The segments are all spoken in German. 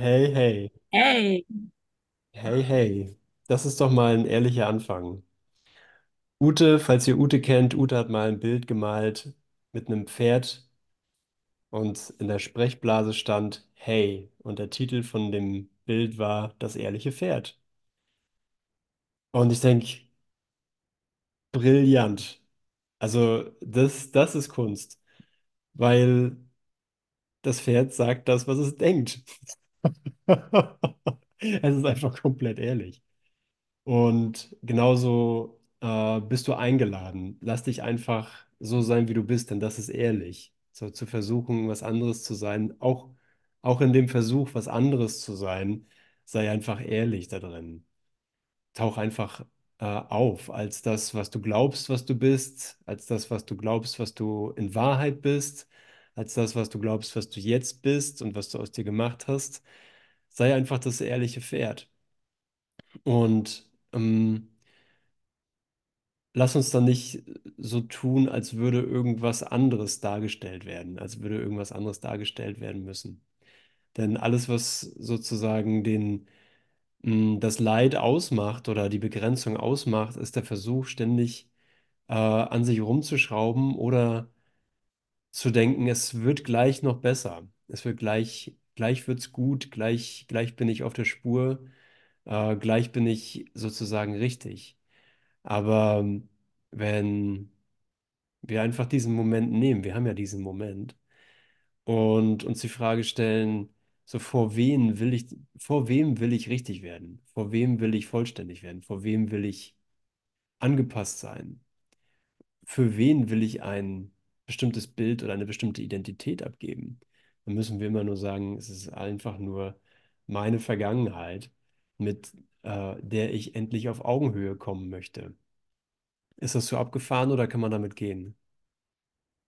Hey, hey, Hey, hey, hey. Das ist doch mal ein ehrlicher Anfang. Ute, falls ihr Ute kennt, Ute hat mal ein Bild gemalt mit einem Pferd und in der Sprechblase stand Hey und der Titel von dem Bild war Das ehrliche Pferd. Und ich denke, brillant. Also das, das ist Kunst, weil das Pferd sagt das, was es denkt. Es ist einfach komplett ehrlich. Und genauso äh, bist du eingeladen. Lass dich einfach so sein, wie du bist, denn das ist ehrlich. So zu versuchen, was anderes zu sein, auch, auch in dem Versuch, was anderes zu sein, sei einfach ehrlich da drin. Tauch einfach äh, auf als das, was du glaubst, was du bist, als das, was du glaubst, was du in Wahrheit bist, als das, was du glaubst, was du jetzt bist und was du aus dir gemacht hast. Sei einfach das ehrliche Pferd. Und ähm, lass uns dann nicht so tun, als würde irgendwas anderes dargestellt werden, als würde irgendwas anderes dargestellt werden müssen. Denn alles, was sozusagen den, mh, das Leid ausmacht oder die Begrenzung ausmacht, ist der Versuch, ständig äh, an sich rumzuschrauben oder zu denken, es wird gleich noch besser. Es wird gleich, gleich wird's gut, gleich, gleich bin ich auf der Spur, äh, gleich bin ich sozusagen richtig. Aber ähm, wenn wir einfach diesen Moment nehmen, wir haben ja diesen Moment, und uns die Frage stellen, so vor wen will ich, vor wem will ich richtig werden? Vor wem will ich vollständig werden? Vor wem will ich angepasst sein? Für wen will ich ein bestimmtes Bild oder eine bestimmte Identität abgeben? Dann müssen wir immer nur sagen, es ist einfach nur meine Vergangenheit, mit äh, der ich endlich auf Augenhöhe kommen möchte. Ist das so abgefahren oder kann man damit gehen?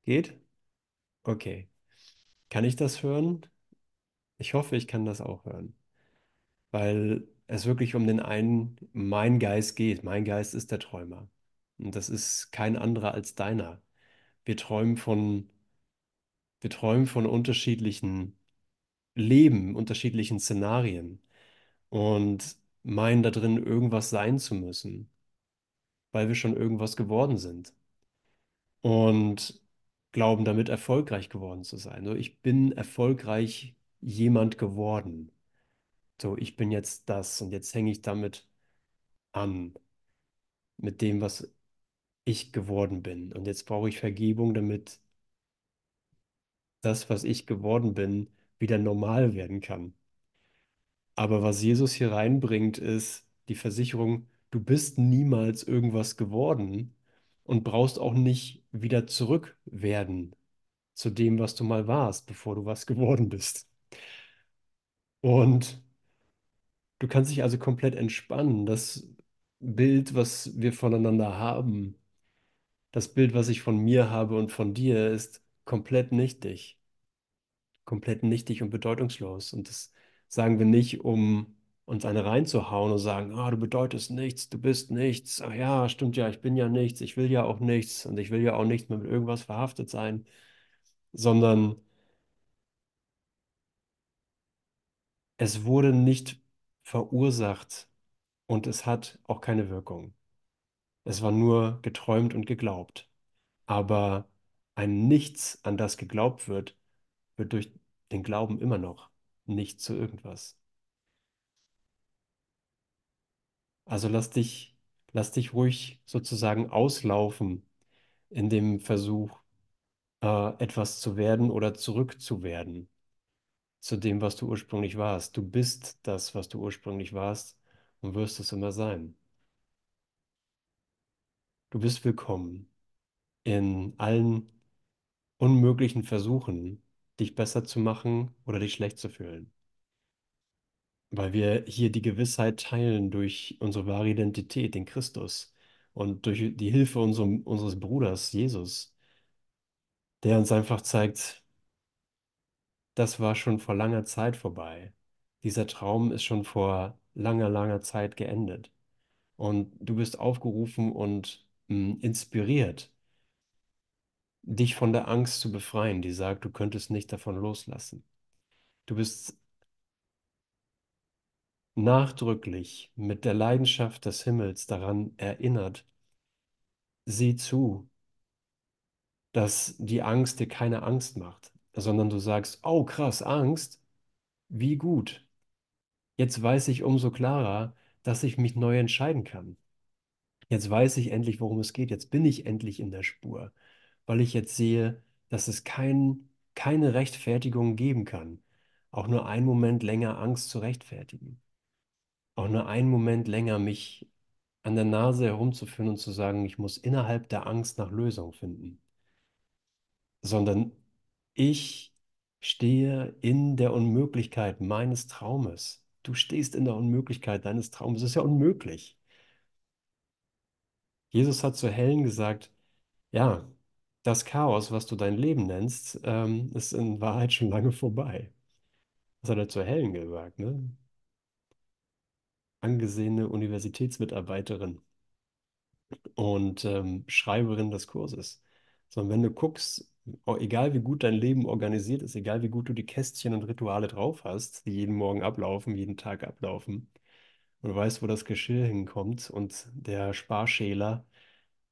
Geht? Okay. Kann ich das hören? Ich hoffe, ich kann das auch hören, weil es wirklich um den einen, mein Geist geht. Mein Geist ist der Träumer. Und das ist kein anderer als deiner. Wir träumen von, wir träumen von unterschiedlichen Leben, unterschiedlichen Szenarien und meinen da drin irgendwas sein zu müssen, weil wir schon irgendwas geworden sind und glauben damit erfolgreich geworden zu sein. So, ich bin erfolgreich jemand geworden. So, ich bin jetzt das und jetzt hänge ich damit an, mit dem, was ich geworden bin. Und jetzt brauche ich Vergebung, damit das, was ich geworden bin, wieder normal werden kann. Aber was Jesus hier reinbringt, ist die Versicherung, du bist niemals irgendwas geworden und brauchst auch nicht wieder zurück werden zu dem, was du mal warst, bevor du was geworden bist. Und du kannst dich also komplett entspannen. Das Bild, was wir voneinander haben, Das Bild, was ich von mir habe und von dir, ist komplett nichtig. Komplett nichtig und bedeutungslos. Und das sagen wir nicht, um uns eine reinzuhauen und sagen, ah, du bedeutest nichts, du bist nichts. Ach ja, stimmt ja, ich bin ja nichts, ich will ja auch nichts und ich will ja auch nicht mehr mit irgendwas verhaftet sein, sondern es wurde nicht verursacht und es hat auch keine Wirkung. Es war nur geträumt und geglaubt. Aber ein Nichts, an das geglaubt wird, wird durch den Glauben immer noch nicht zu irgendwas. Also lass dich, lass dich ruhig sozusagen auslaufen in dem Versuch, äh, etwas zu werden oder zurückzuwerden zu dem, was du ursprünglich warst. Du bist das, was du ursprünglich warst und wirst es immer sein. Du bist willkommen in allen unmöglichen Versuchen, dich besser zu machen oder dich schlecht zu fühlen. Weil wir hier die Gewissheit teilen durch unsere wahre Identität in Christus und durch die Hilfe unserem, unseres Bruders Jesus, der uns einfach zeigt, das war schon vor langer Zeit vorbei. Dieser Traum ist schon vor langer, langer Zeit geendet. Und du bist aufgerufen und inspiriert, dich von der Angst zu befreien, die sagt, du könntest nicht davon loslassen. Du bist nachdrücklich mit der Leidenschaft des Himmels daran erinnert, sieh zu, dass die Angst dir keine Angst macht, sondern du sagst, oh krass, Angst, wie gut. Jetzt weiß ich umso klarer, dass ich mich neu entscheiden kann. Jetzt weiß ich endlich, worum es geht. Jetzt bin ich endlich in der Spur, weil ich jetzt sehe, dass es kein, keine Rechtfertigung geben kann, auch nur einen Moment länger Angst zu rechtfertigen, auch nur einen Moment länger mich an der Nase herumzuführen und zu sagen, ich muss innerhalb der Angst nach Lösung finden, sondern ich stehe in der Unmöglichkeit meines Traumes. Du stehst in der Unmöglichkeit deines Traumes. Es ist ja unmöglich. Jesus hat zu Helen gesagt, ja, das Chaos, was du dein Leben nennst, ähm, ist in Wahrheit schon lange vorbei. Das hat er zu Helen gesagt, ne? Angesehene Universitätsmitarbeiterin und ähm, Schreiberin des Kurses. Sondern wenn du guckst, egal wie gut dein Leben organisiert ist, egal wie gut du die Kästchen und Rituale drauf hast, die jeden Morgen ablaufen, jeden Tag ablaufen, und du weißt, wo das Geschirr hinkommt und der Sparschäler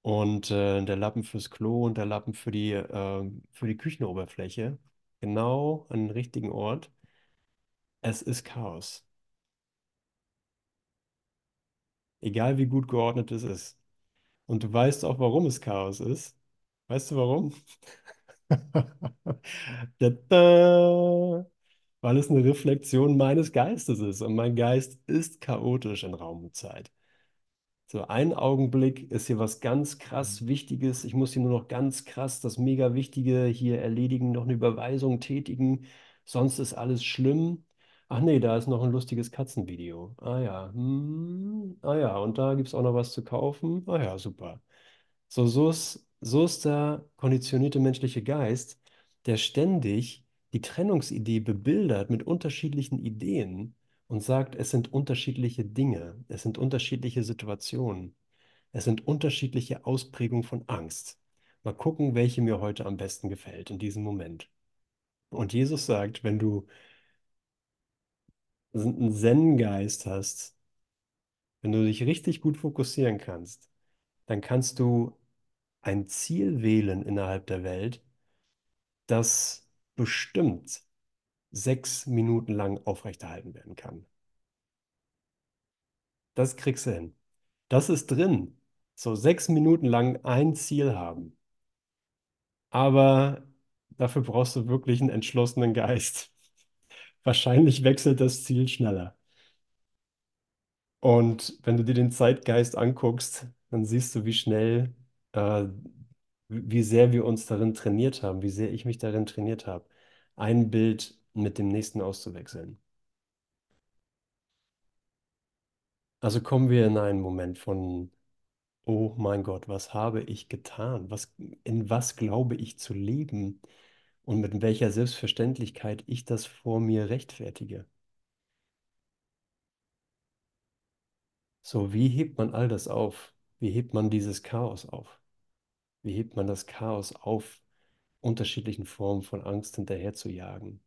und äh, der Lappen fürs Klo und der Lappen für die, äh, für die Küchenoberfläche, genau an den richtigen Ort. Es ist Chaos. Egal wie gut geordnet es ist. Und du weißt auch, warum es Chaos ist. Weißt du warum? Da-da! Weil es eine Reflexion meines Geistes ist. Und mein Geist ist chaotisch in Raum und Zeit. So, ein Augenblick ist hier was ganz krass Wichtiges. Ich muss hier nur noch ganz krass das mega Wichtige hier erledigen, noch eine Überweisung tätigen. Sonst ist alles schlimm. Ach nee, da ist noch ein lustiges Katzenvideo. Ah ja, hm, ah ja, und da gibt es auch noch was zu kaufen. Ah ja, super. So, so ist, so ist der konditionierte menschliche Geist, der ständig die Trennungsidee bebildert mit unterschiedlichen Ideen und sagt, es sind unterschiedliche Dinge, es sind unterschiedliche Situationen, es sind unterschiedliche Ausprägungen von Angst. Mal gucken, welche mir heute am besten gefällt in diesem Moment. Und Jesus sagt, wenn du einen Zen-Geist hast, wenn du dich richtig gut fokussieren kannst, dann kannst du ein Ziel wählen innerhalb der Welt, das bestimmt sechs Minuten lang aufrechterhalten werden kann. Das kriegst du hin. Das ist drin. So sechs Minuten lang ein Ziel haben. Aber dafür brauchst du wirklich einen entschlossenen Geist. Wahrscheinlich wechselt das Ziel schneller. Und wenn du dir den Zeitgeist anguckst, dann siehst du, wie schnell, äh, wie sehr wir uns darin trainiert haben, wie sehr ich mich darin trainiert habe, ein Bild mit dem nächsten auszuwechseln. Also kommen wir in einen Moment von, oh mein Gott, was habe ich getan? Was, in was glaube ich zu leben? Und mit welcher Selbstverständlichkeit ich das vor mir rechtfertige. So, wie hebt man all das auf? Wie hebt man dieses Chaos auf? Wie hebt man das Chaos auf, unterschiedlichen Formen von Angst hinterher zu jagen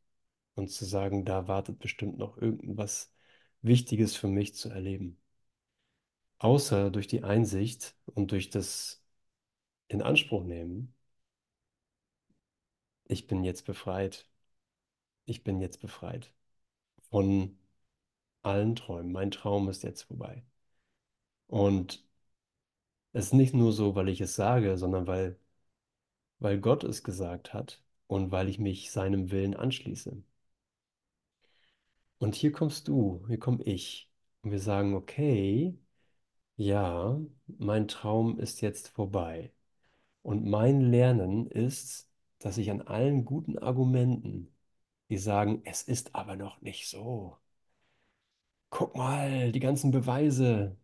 und zu sagen, da wartet bestimmt noch irgendwas Wichtiges für mich zu erleben? Außer durch die Einsicht und durch das in Anspruch nehmen, ich bin jetzt befreit. Ich bin jetzt befreit von allen Träumen. Mein Traum ist jetzt vorbei. Und es ist nicht nur so, weil ich es sage, sondern weil, weil Gott es gesagt hat und weil ich mich seinem Willen anschließe. Und hier kommst du, hier komme ich. Und wir sagen, okay, ja, mein Traum ist jetzt vorbei. Und mein Lernen ist, dass ich an allen guten Argumenten, die sagen, es ist aber noch nicht so. Guck mal, die ganzen Beweise.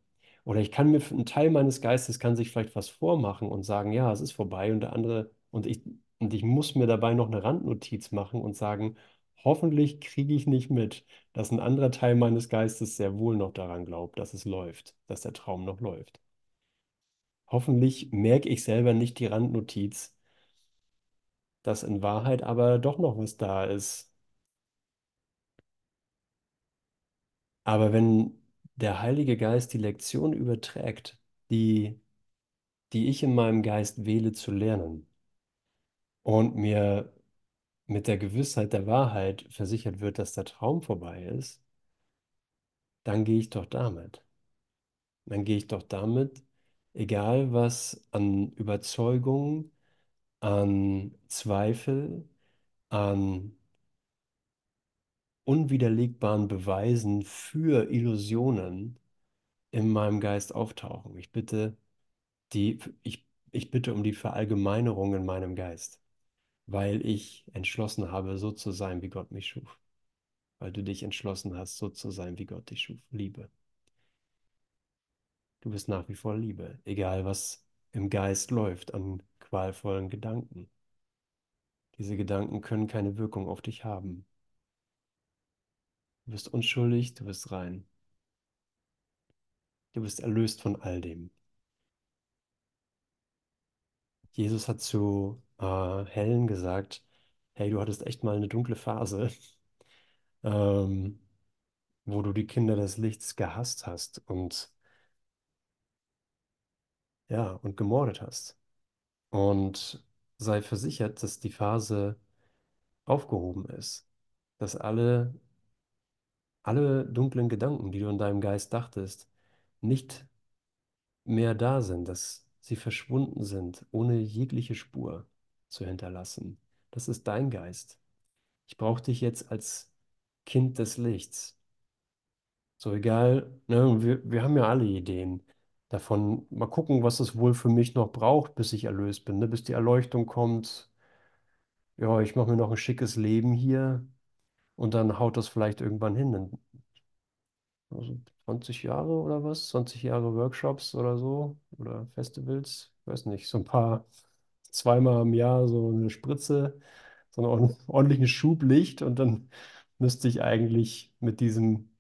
Oder ich kann mir, ein Teil meines Geistes kann sich vielleicht was vormachen und sagen, ja, es ist vorbei und der andere, und ich, und ich muss mir dabei noch eine Randnotiz machen und sagen, hoffentlich kriege ich nicht mit, dass ein anderer Teil meines Geistes sehr wohl noch daran glaubt, dass es läuft, dass der Traum noch läuft. Hoffentlich merke ich selber nicht die Randnotiz, dass in Wahrheit aber doch noch was da ist. Aber wenn der Heilige Geist die Lektion überträgt, die, die ich in meinem Geist wähle zu lernen und mir mit der Gewissheit der Wahrheit versichert wird, dass der Traum vorbei ist, dann gehe ich doch damit. Dann gehe ich doch damit, egal was an Überzeugung, an Zweifel, an unwiderlegbaren Beweisen für Illusionen in meinem Geist auftauchen. Ich bitte die, ich, ich bitte um die Verallgemeinerung in meinem Geist, weil ich entschlossen habe, so zu sein, wie Gott mich schuf. Weil du dich entschlossen hast, so zu sein, wie Gott dich schuf. Liebe. Du bist nach wie vor Liebe, egal was im Geist läuft an qualvollen Gedanken. Diese Gedanken können keine Wirkung auf dich haben. Du bist unschuldig, du bist rein. Du bist erlöst von all dem. Jesus hat zu äh, Helen gesagt, hey, du hattest echt mal eine dunkle Phase, ähm, wo du die Kinder des Lichts gehasst hast und ja, und gemordet hast. Und sei versichert, dass die Phase aufgehoben ist, dass alle, alle dunklen Gedanken, die du in deinem Geist dachtest, nicht mehr da sind, dass sie verschwunden sind, ohne jegliche Spur zu hinterlassen. Das ist dein Geist. Ich brauche dich jetzt als Kind des Lichts. So egal, ne, wir, wir haben ja alle Ideen davon. Mal gucken, was es wohl für mich noch braucht, bis ich erlöst bin, ne? Bis die Erleuchtung kommt. Ja, ich mache mir noch ein schickes Leben hier und dann haut das vielleicht irgendwann hin. In, also 20 Jahre oder was? 20 Jahre Workshops oder so oder Festivals? Ich weiß nicht, so ein paar, zweimal im Jahr so eine Spritze, so einen ordentlichen Schublicht und dann müsste ich eigentlich mit diesem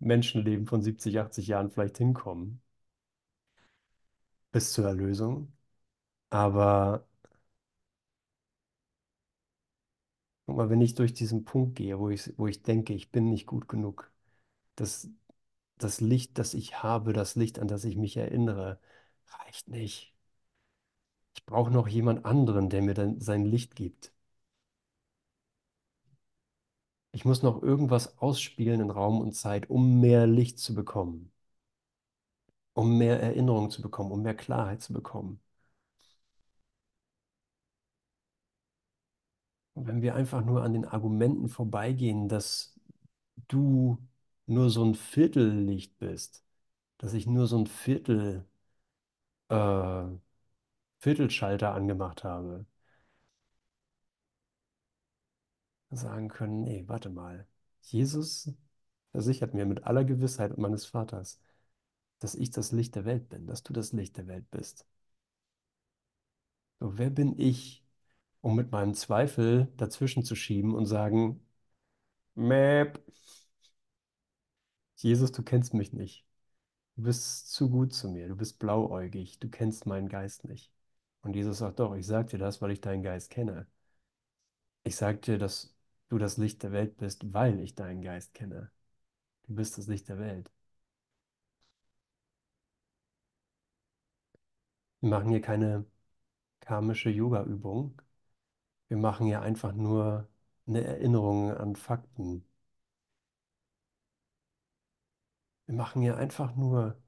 Menschenleben von 70, 80 Jahren vielleicht hinkommen, bis zur Erlösung. Aber guck mal, wenn ich durch diesen Punkt gehe, wo ich, wo ich denke, ich bin nicht gut genug, das, das Licht, das ich habe, das Licht, an das ich mich erinnere, reicht nicht. Ich brauche noch jemand anderen, der mir dann sein Licht gibt. Ich muss noch irgendwas ausspielen in Raum und Zeit, um mehr Licht zu bekommen, um mehr Erinnerung zu bekommen, um mehr Klarheit zu bekommen. Wenn wir einfach nur an den Argumenten vorbeigehen, dass du nur so ein Viertellicht bist, dass ich nur so ein Viertel, äh, Viertelschalter angemacht habe, sagen können, nee, warte mal. Jesus versichert mir mit aller Gewissheit meines Vaters, dass ich das Licht der Welt bin, dass du das Licht der Welt bist. So, wer bin ich, um mit meinem Zweifel dazwischen zu schieben und sagen, Mäp, Jesus, du kennst mich nicht. Du bist zu gut zu mir, du bist blauäugig, du kennst meinen Geist nicht. Und Jesus sagt, doch, ich sag dir das, weil ich deinen Geist kenne. Ich sag dir, dass du das Licht der Welt bist, weil ich deinen Geist kenne. Du bist das Licht der Welt. Wir machen hier keine karmische Yoga-Übung. Wir machen hier einfach nur eine Erinnerung an Fakten. Wir machen hier einfach nur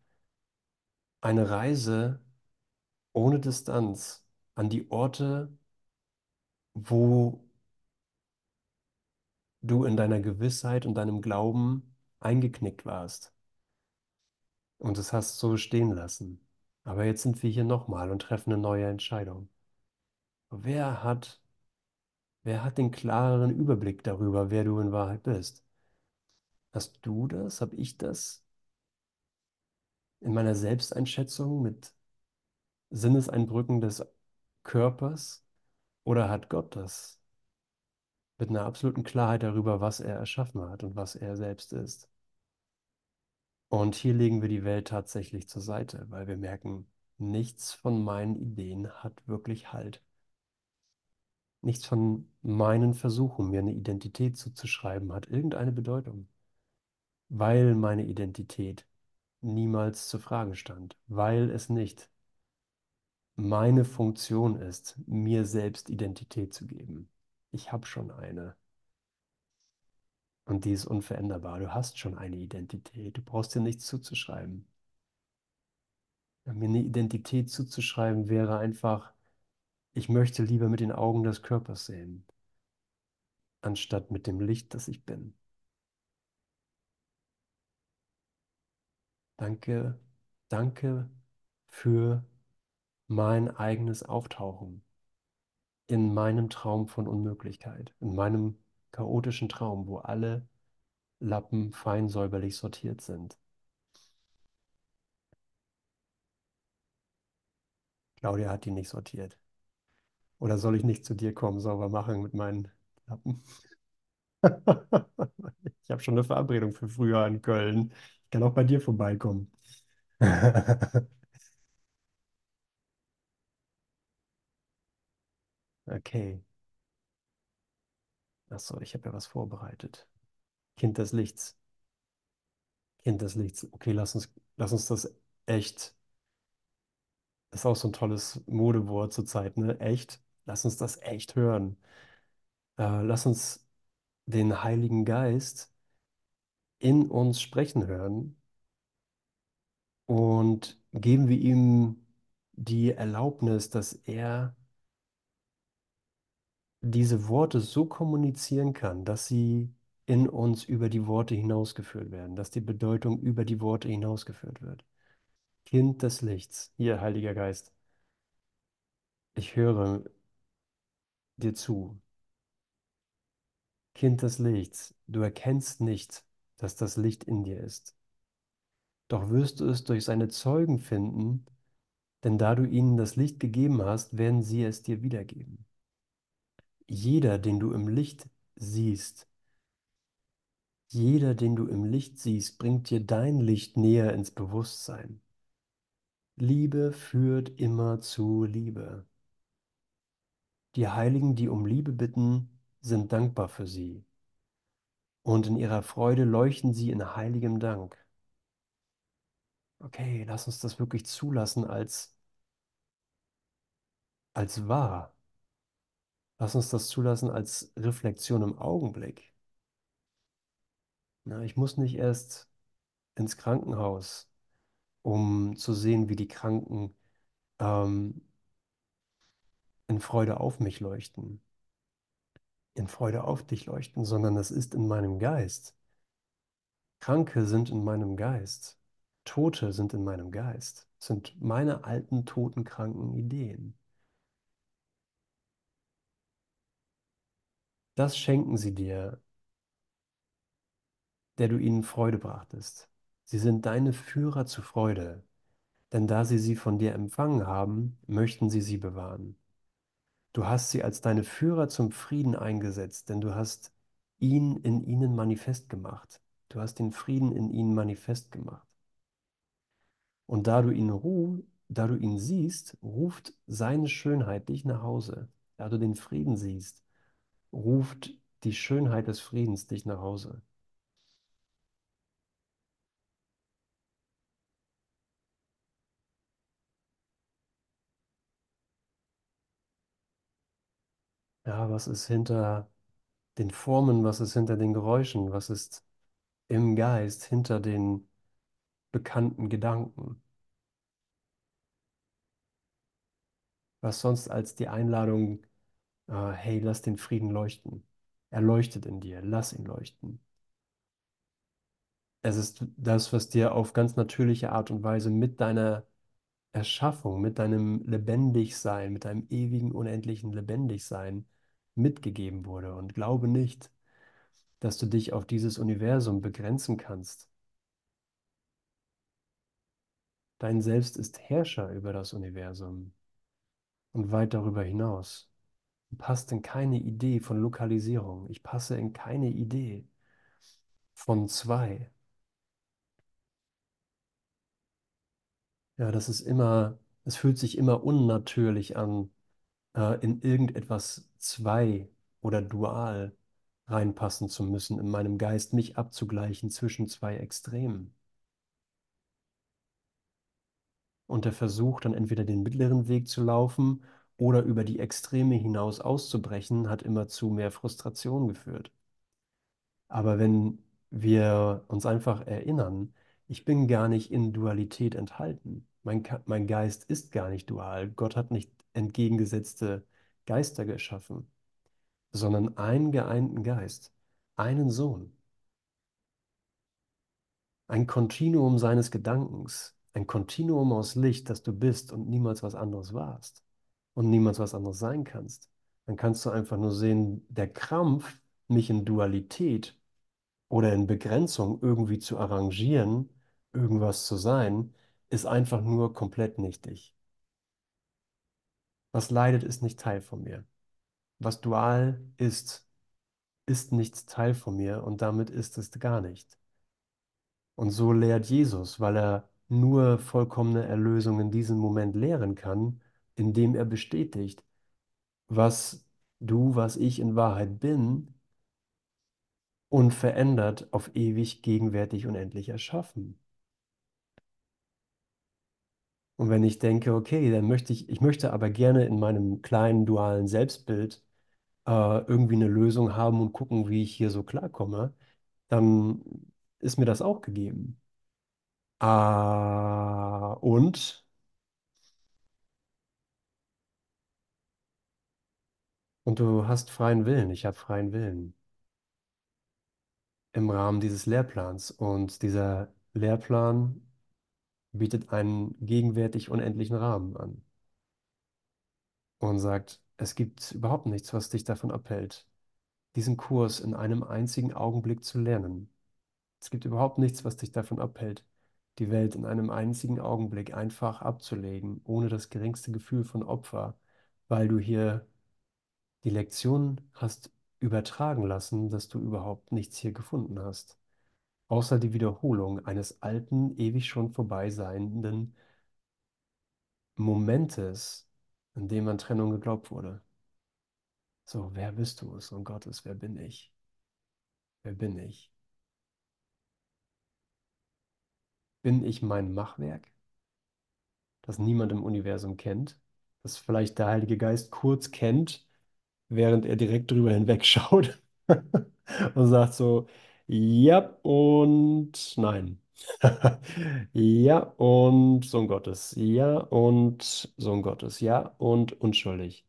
eine Reise ohne Distanz an die Orte, wo du in deiner Gewissheit und deinem Glauben eingeknickt warst und es hast so stehen lassen. Aber jetzt sind wir hier nochmal und treffen eine neue Entscheidung. Wer hat, wer hat den klareren Überblick darüber, wer du in Wahrheit bist? Hast du das? Hab ich das? In meiner Selbsteinschätzung mit Sinneseinbrücken des Körpers? Oder hat Gott das? Mit einer absoluten Klarheit darüber, was er erschaffen hat und was er selbst ist. Und hier legen wir die Welt tatsächlich zur Seite, weil wir merken, nichts von meinen Ideen hat wirklich Halt. Nichts von meinen Versuchen, mir eine Identität zuzuschreiben, hat irgendeine Bedeutung. weil meine Identität niemals zur Frage stand, weil es nicht meine Funktion ist, mir selbst Identität zu geben. Ich habe schon eine und die ist unveränderbar. Du hast schon eine Identität. Du brauchst dir nichts zuzuschreiben. Mir eine Identität zuzuschreiben wäre einfach, ich möchte lieber mit den Augen des Körpers sehen, anstatt mit dem Licht, das ich bin. Danke, danke für mein eigenes Auftauchen in meinem Traum von Unmöglichkeit, in meinem chaotischen Traum, wo alle Lappen fein säuberlich sortiert sind. Claudia hat die nicht sortiert. Oder soll ich nicht zu dir kommen, sauber machen mit meinen Lappen? Ich habe schon eine Verabredung für früher in Köln. Ich kann auch bei dir vorbeikommen. Okay. Achso, ich habe ja was vorbereitet. Kind des Lichts. Kind des Lichts. Okay, lass uns, lass uns das echt. Ist auch so ein tolles Modewort zurzeit, ne? Echt. Lass uns das echt hören. Äh, lass uns den Heiligen Geist in uns sprechen hören und geben wir ihm die Erlaubnis, dass er diese Worte so kommunizieren kann, dass sie in uns über die Worte hinausgeführt werden, dass die Bedeutung über die Worte hinausgeführt wird. Kind des Lichts, hier, Heiliger Geist, ich höre dir zu. Kind des Lichts, du erkennst nicht, dass das Licht in dir ist. Doch wirst du es durch seine Zeugen finden, denn da du ihnen das Licht gegeben hast, werden sie es dir wiedergeben. Jeder, den du im Licht siehst, jeder, den du im Licht siehst, bringt dir dein Licht näher ins Bewusstsein. Liebe führt immer zu Liebe. Die Heiligen, die um Liebe bitten, sind dankbar für sie. Und in ihrer Freude leuchten sie in heiligem Dank. Okay, lass uns das wirklich zulassen als, als wahr. Lass uns das zulassen als Reflexion im Augenblick. Na, ich muss nicht erst ins Krankenhaus, um zu sehen, wie die Kranken ähm, in Freude auf mich leuchten, in Freude auf dich leuchten, sondern es ist in meinem Geist. Kranke sind in meinem Geist. Tote sind in meinem Geist. Es sind meine alten, toten, kranken Ideen. Das schenken sie dir, der du ihnen Freude brachtest. Sie sind deine Führer zu Freude, denn da sie sie von dir empfangen haben, möchten sie sie bewahren. Du hast sie als deine Führer zum Frieden eingesetzt, denn du hast ihn in ihnen manifest gemacht. Du hast den Frieden in ihnen manifest gemacht. Und da du ihn ruh, da du ihn siehst, ruft seine Schönheit dich nach Hause. Da du den Frieden siehst, ruft die Schönheit des Friedens dich nach Hause. Ja, was ist hinter den Formen, was ist hinter den Geräuschen, was ist im Geist, hinter den bekannten Gedanken? Was sonst als die Einladung, äh, hey, lass den Frieden leuchten. Er leuchtet in dir, lass ihn leuchten. Es ist das, was dir auf ganz natürliche Art und Weise mit deiner Erschaffung, mit deinem Lebendigsein, mit deinem ewigen, unendlichen Lebendigsein mitgegeben wurde. Und glaube nicht, dass du dich auf dieses Universum begrenzen kannst. Dein Selbst ist Herrscher über das Universum und weit darüber hinaus. Du passt in keine Idee von Lokalisierung. Ich passe in keine Idee von zwei. Ja, das ist immer, es fühlt sich immer unnatürlich an, äh, in irgendetwas zwei oder dual reinpassen zu müssen, in meinem Geist mich abzugleichen zwischen zwei Extremen. Und der Versuch, dann entweder den mittleren Weg zu laufen oder über die Extreme hinaus auszubrechen, hat immer zu mehr Frustration geführt. Aber wenn wir uns einfach erinnern, ich bin gar nicht in Dualität enthalten. Mein, mein Geist ist gar nicht dual. Gott hat nicht entgegengesetzte Geister geschaffen, sondern einen geeinten Geist, einen Sohn, ein Kontinuum seines Gedankens, ein Kontinuum aus Licht, das du bist und niemals was anderes warst und niemals was anderes sein kannst. Dann kannst du einfach nur sehen, der Krampf, mich in Dualität oder in Begrenzung irgendwie zu arrangieren, irgendwas zu sein, ist einfach nur komplett nichtig. Was leidet, ist nicht Teil von mir. Was dual ist, ist nicht Teil von mir und damit ist es gar nicht. Und so lehrt Jesus, weil er nur vollkommene Erlösung in diesem Moment lehren kann, indem er bestätigt, was du, was ich in Wahrheit bin, unverändert auf ewig, gegenwärtig, unendlich erschaffen. Und wenn ich denke, okay, dann möchte ich, ich möchte aber gerne in meinem kleinen dualen Selbstbild äh, irgendwie eine Lösung haben und gucken, wie ich hier so klarkomme, dann ist mir das auch gegeben. Ah, und, und du hast freien Willen, ich habe freien Willen im Rahmen dieses Lehrplans. Und dieser Lehrplan bietet einen gegenwärtig unendlichen Rahmen an und sagt, es gibt überhaupt nichts, was dich davon abhält, diesen Kurs in einem einzigen Augenblick zu lernen. Es gibt überhaupt nichts, was dich davon abhält, die Welt in einem einzigen Augenblick einfach abzulegen, ohne das geringste Gefühl von Opfer, weil du hier die Lektion hast übertragen lassen, dass du überhaupt nichts hier gefunden hast, außer die Wiederholung eines alten, ewig schon vorbei seienden Momentes, in dem an Trennung geglaubt wurde. So, wer bist du? Sohn Gottes, wer bin ich? Wer bin ich? Bin ich mein Machwerk, das niemand im Universum kennt, das vielleicht der Heilige Geist kurz kennt, während er direkt drüber hinwegschaut und sagt so, ja und nein. Ja und Sohn Gottes. Ja und Sohn Gottes. Ja und unschuldig.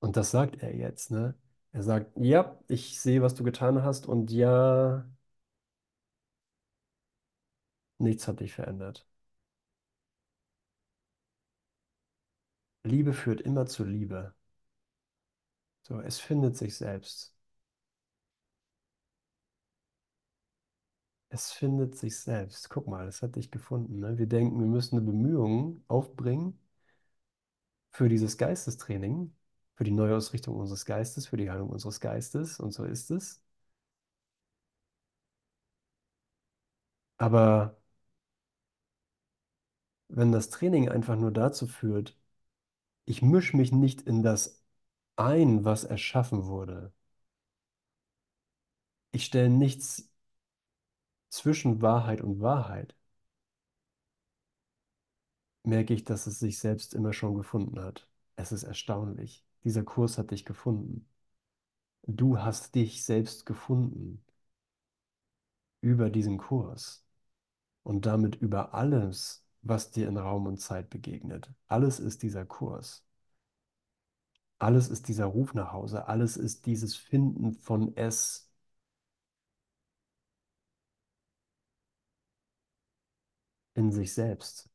Und das sagt er jetzt, ne? Er sagt, ja, ich sehe, was du getan hast und ja, nichts hat dich verändert. Liebe führt immer zu Liebe. So, es findet sich selbst. Es findet sich selbst. Guck mal, es hat dich gefunden. Ne? Wir denken, wir müssen eine Bemühung aufbringen für dieses Geistestraining, für die Neuausrichtung unseres Geistes, für die Heilung unseres Geistes. Und so ist es. Aber wenn das Training einfach nur dazu führt, ich mische mich nicht in das ein, was erschaffen wurde. Ich stelle nichts zwischen Wahrheit und Wahrheit, merke ich, dass es sich selbst immer schon gefunden hat. Es ist erstaunlich. Dieser Kurs hat dich gefunden. Du hast dich selbst gefunden über diesen Kurs und damit über alles, was dir in Raum und Zeit begegnet. Alles ist dieser Kurs. Alles ist dieser Ruf nach Hause. Alles ist dieses Finden von es in sich selbst.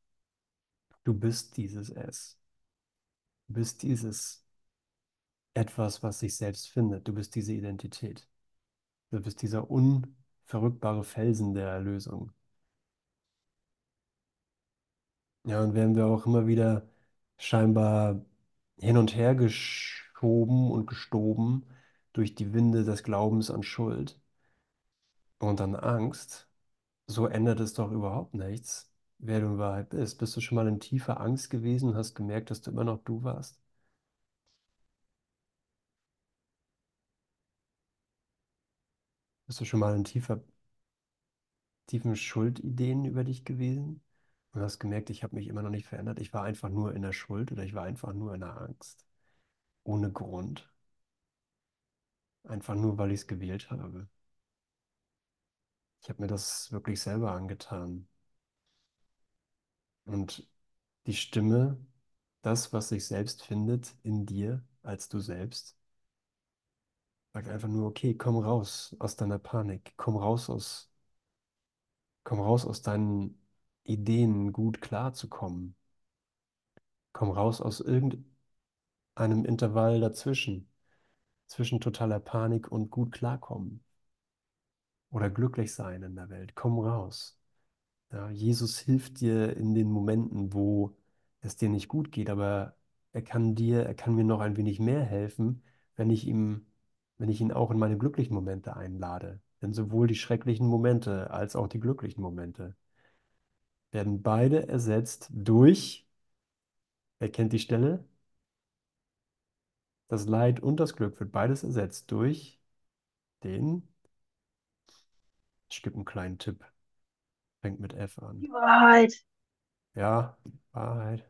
Du bist dieses Es. Du bist dieses etwas, was sich selbst findet. Du bist diese Identität. Du bist dieser unverrückbare Felsen der Erlösung. Ja, und werden wir auch immer wieder scheinbar hin und her geschoben und gestoben durch die Winde des Glaubens an Schuld und an Angst, so ändert es doch überhaupt nichts, wer du in Wahrheit bist. Bist du schon mal in tiefer Angst gewesen und hast gemerkt, dass du immer noch du warst? Bist du schon mal in tiefer, tiefen Schuldideen über dich gewesen? Und hast gemerkt, ich habe mich immer noch nicht verändert. Ich war einfach nur in der Schuld oder ich war einfach nur in der Angst. Ohne Grund. Einfach nur, weil ich es gewählt habe. Ich habe mir das wirklich selber angetan. Und die Stimme, das, was sich selbst findet in dir als du selbst, sagt einfach nur, okay, komm raus aus deiner Panik, komm raus aus, komm raus aus deinen Ideen, gut klarzukommen. Komm raus aus irgendeinem Intervall dazwischen, zwischen totaler Panik und gut klarkommen oder glücklich sein in der Welt. Komm raus. Ja, Jesus hilft dir in den Momenten, wo es dir nicht gut geht, aber er kann dir, er kann mir noch ein wenig mehr helfen, wenn ich ihm, wenn ich ihn auch in meine glücklichen Momente einlade. Denn sowohl die schrecklichen Momente als auch die glücklichen Momente werden beide ersetzt durch, wer kennt die Stelle? Das Leid und das Glück wird beides ersetzt durch den, ich gebe einen kleinen Tipp, fängt mit F an. Die Wahrheit. Ja, Wahrheit.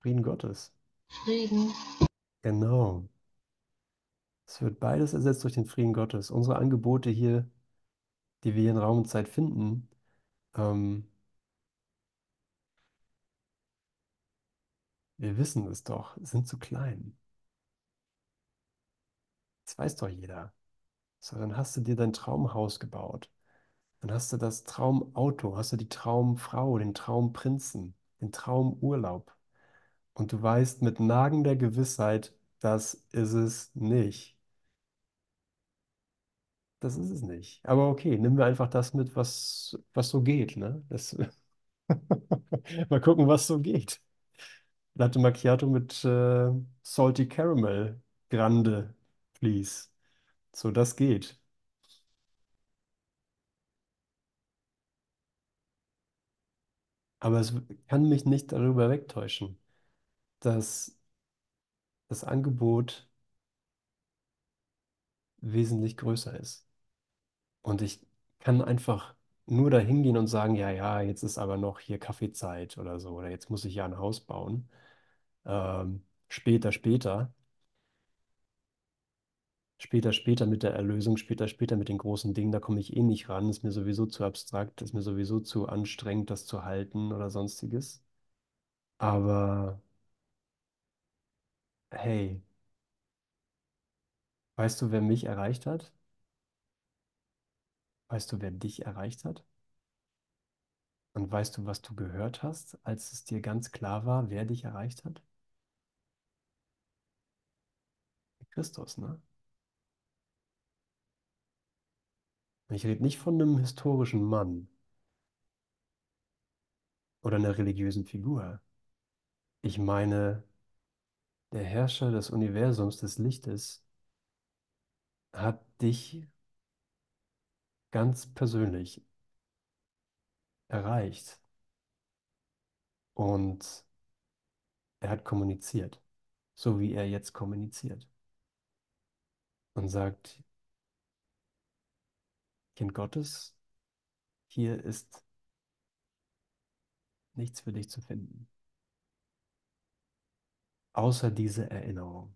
Frieden Gottes. Frieden. Genau. Es wird beides ersetzt durch den Frieden Gottes. Unsere Angebote hier, die wir in Raum und Zeit finden, ähm, wir wissen es doch, sind zu klein. Das weiß doch jeder. So, dann hast du dir dein Traumhaus gebaut. Dann hast du das Traumauto, hast du die Traumfrau, den Traumprinzen, den Traumurlaub. Und du weißt mit nagender Gewissheit, das ist es nicht. Das ist es nicht. Aber okay, nehmen wir einfach das mit, was, was so geht, ne? Das, mal gucken, was so geht. Latte Macchiato mit äh, Salty Caramel Grande, please. So, das geht. Aber es kann mich nicht darüber wegtäuschen, dass das Angebot wesentlich größer ist. Und ich kann einfach nur dahin gehen und sagen, ja, ja, jetzt ist aber noch hier Kaffeezeit oder so, oder jetzt muss ich ja ein Haus bauen. Ähm, später, später. Später, später mit der Erlösung, später, später mit den großen Dingen, da komme ich eh nicht ran. Ist mir sowieso zu abstrakt, ist mir sowieso zu anstrengend, das zu halten oder sonstiges. Aber hey, weißt du, wer mich erreicht hat? Weißt du, wer dich erreicht hat? Und weißt du, was du gehört hast, als es dir ganz klar war, wer dich erreicht hat? Christus, ne? Ich rede nicht von einem historischen Mann oder einer religiösen Figur. Ich meine, der Herrscher des Universums, des Lichtes, hat dich ganz persönlich erreicht und er hat kommuniziert, so wie er jetzt kommuniziert und sagt, Kind Gottes, hier ist nichts für dich zu finden, außer diese Erinnerung.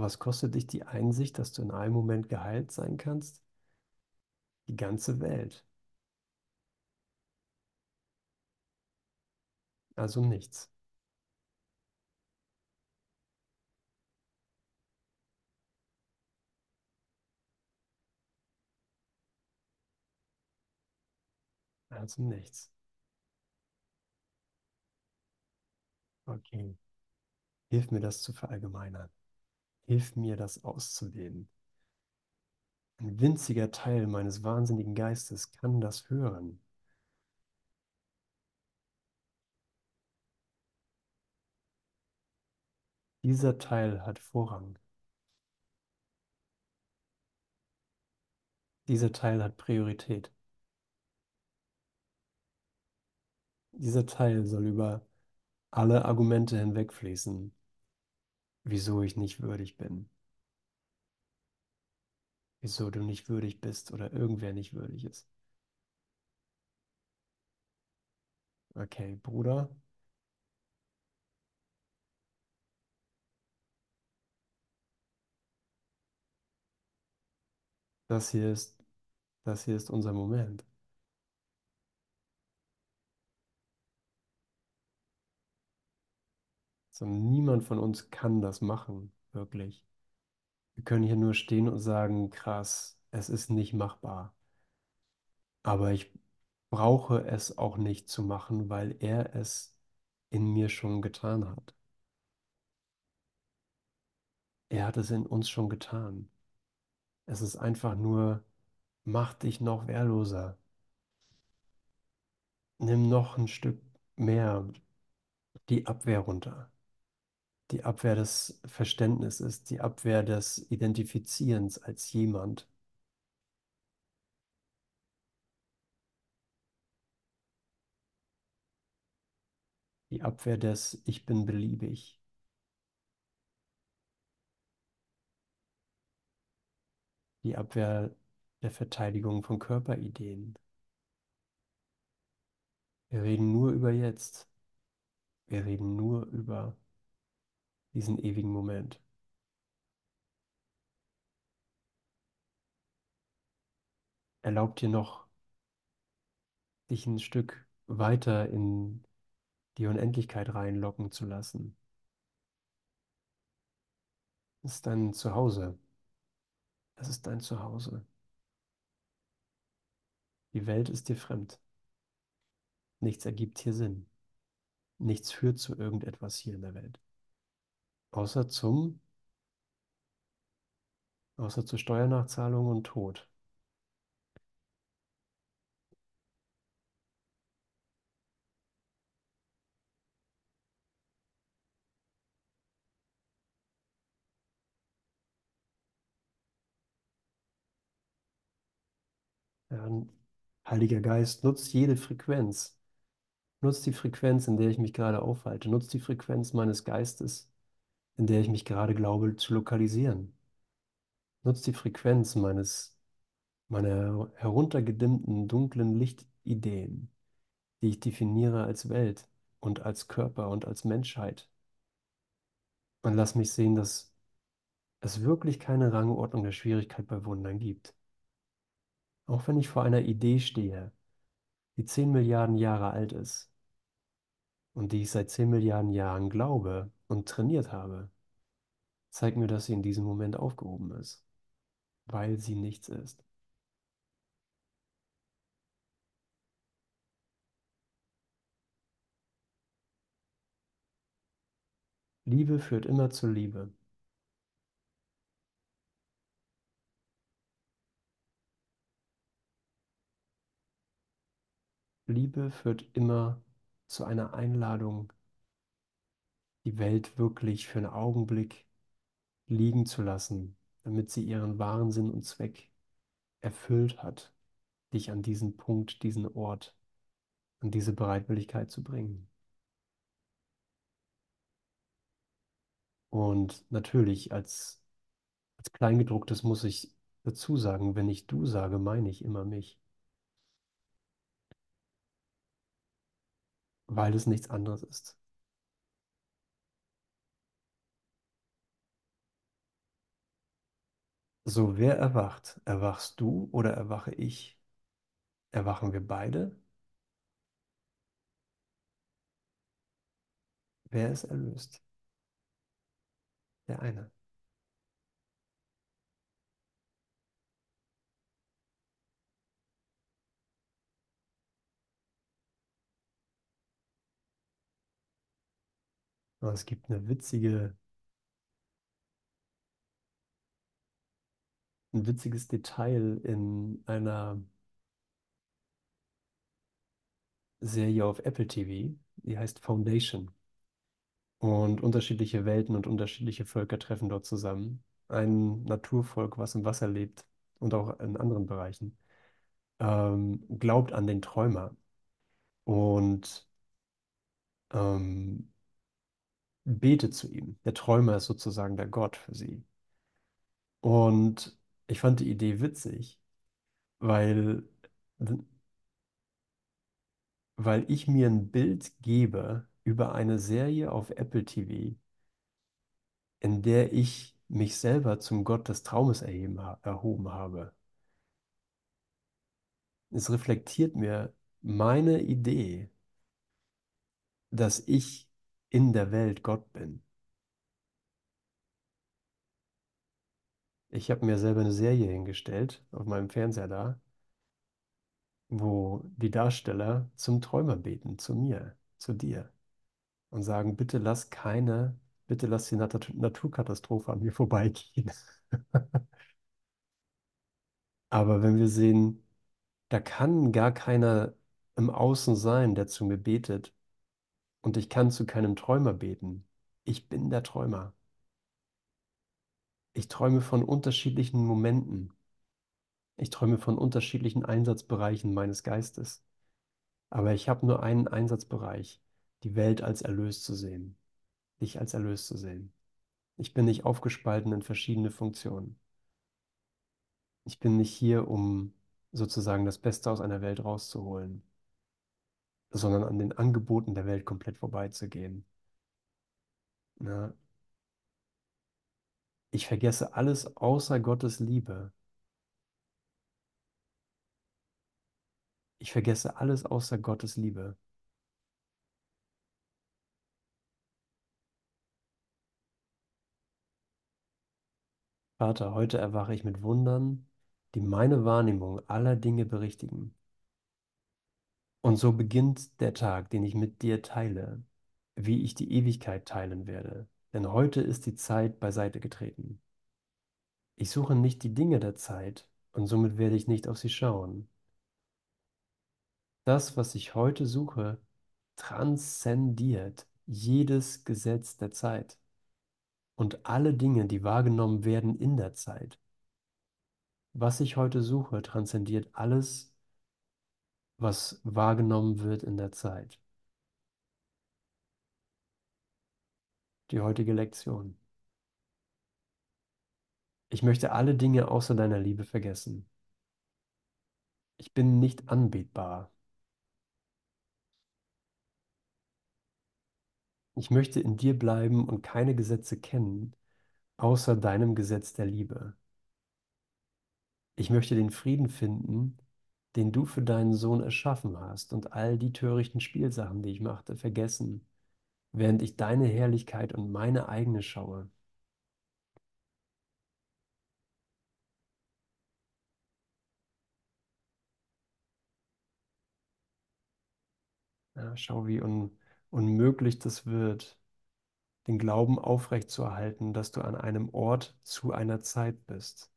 Was kostet dich die Einsicht, dass du in einem Moment geheilt sein kannst? Die ganze Welt. Also nichts. Also nichts. Okay. Hilf mir das zu verallgemeinern. Hilf mir das auszudehnen. Ein winziger Teil meines wahnsinnigen Geistes kann das hören. Dieser Teil hat Vorrang. Dieser Teil hat Priorität. dieser Teil soll über alle Argumente hinwegfließen, wieso ich nicht würdig bin, wieso du nicht würdig bist oder irgendwer nicht würdig ist. Okay, Bruder, das hier ist, das hier ist unser Moment. So, niemand von uns kann das machen, wirklich. Wir können hier nur stehen und sagen, krass, es ist nicht machbar. Aber ich brauche es auch nicht zu machen, weil er es in mir schon getan hat. Er hat es in uns schon getan. Es ist einfach nur, mach dich noch wehrloser. Nimm noch ein Stück mehr die Abwehr runter. Die Abwehr des Verständnisses, die Abwehr des Identifizierens als jemand. Die Abwehr des Ich bin beliebig. Die Abwehr der Verteidigung von Körperideen. Wir reden nur über jetzt. Wir reden nur über diesen ewigen Moment. Erlaubt dir noch, dich ein Stück weiter in die Unendlichkeit reinlocken zu lassen. Es ist dein Zuhause. Es ist dein Zuhause. Die Welt ist dir fremd. Nichts ergibt hier Sinn. Nichts führt zu irgendetwas hier in der Welt. Außer zum, außer zu Steuernachzahlung und Tod. Ja, Heiliger Geist, nutzt jede Frequenz. Nutzt die Frequenz, in der ich mich gerade aufhalte. Nutzt die Frequenz meines Geistes, in der ich mich gerade glaube zu lokalisieren. Nutzt die Frequenz meines, meiner heruntergedimmten, dunklen Lichtideen, die ich definiere als Welt und als Körper und als Menschheit. Und lass mich sehen, dass es wirklich keine Rangordnung der Schwierigkeit bei Wundern gibt. Auch wenn ich vor einer Idee stehe, die 10 Milliarden Jahre alt ist und die ich seit 10 Milliarden Jahren glaube und trainiert habe, zeigt mir, dass sie in diesem Moment aufgehoben ist, weil sie nichts ist. Liebe führt immer zur Liebe. Liebe führt immer zu einer Einladung, die Welt wirklich für einen Augenblick liegen zu lassen, damit sie ihren wahren Sinn und Zweck erfüllt hat, dich an diesen Punkt, diesen Ort, an diese Bereitwilligkeit zu bringen. Und natürlich, als, als Kleingedrucktes muss ich dazu sagen, wenn ich du sage, meine ich immer mich. Weil es nichts anderes ist. So, wer erwacht? Erwachst du oder erwache ich? Erwachen wir beide? Wer ist erlöst? Der eine. Es gibt eine witzige, ein witziges Detail in einer Serie auf Apple TV, die heißt Foundation. Und unterschiedliche Welten und unterschiedliche Völker treffen dort zusammen. Ein Naturvolk, was im Wasser lebt und auch in anderen Bereichen, ähm, glaubt an den Träumer. Und ähm, betet zu ihm. Der Träumer ist sozusagen der Gott für sie. Und ich fand die Idee witzig, weil, weil ich mir ein Bild gebe über eine Serie auf Apple TV, in der ich mich selber zum Gott des Traumes erheben, erhoben habe. Es reflektiert mir meine Idee, dass ich in der Welt Gott bin. Ich habe mir selber eine Serie hingestellt auf meinem Fernseher da, wo die Darsteller zum Träumer beten, zu mir, zu dir und sagen, bitte lass keine, bitte lass die Nat Naturkatastrophe an mir vorbeigehen. Aber wenn wir sehen, da kann gar keiner im Außen sein, der zu mir betet und ich kann zu keinem Träumer beten. Ich bin der Träumer. Ich träume von unterschiedlichen Momenten. Ich träume von unterschiedlichen Einsatzbereichen meines Geistes. Aber ich habe nur einen Einsatzbereich, die Welt als erlöst zu sehen, dich als erlöst zu sehen. Ich bin nicht aufgespalten in verschiedene Funktionen. Ich bin nicht hier, um sozusagen das Beste aus einer Welt rauszuholen, sondern an den Angeboten der Welt komplett vorbeizugehen. Na, ich vergesse alles außer Gottes Liebe. Ich vergesse alles außer Gottes Liebe. Vater, heute erwache ich mit Wundern, die meine Wahrnehmung aller Dinge berichtigen. Und so beginnt der Tag, den ich mit dir teile, wie ich die Ewigkeit teilen werde. Denn heute ist die Zeit beiseite getreten. Ich suche nicht die Dinge der Zeit, und somit werde ich nicht auf sie schauen. Das, was ich heute suche, transzendiert jedes Gesetz der Zeit und alle Dinge, die wahrgenommen werden in der Zeit. Was ich heute suche, transzendiert alles, was wahrgenommen wird in der Zeit. Die heutige Lektion. Ich möchte alle Dinge außer deiner Liebe vergessen. Ich bin nicht anbetbar. Ich möchte in dir bleiben und keine Gesetze kennen, außer deinem Gesetz der Liebe. Ich möchte den Frieden finden, den du für deinen Sohn erschaffen hast und all die törichten Spielsachen, die ich machte, vergessen, während ich deine Herrlichkeit und meine eigene schaue. Ja, schau, wie un unmöglich das wird, den Glauben aufrechtzuerhalten, dass du an einem Ort zu einer Zeit bist.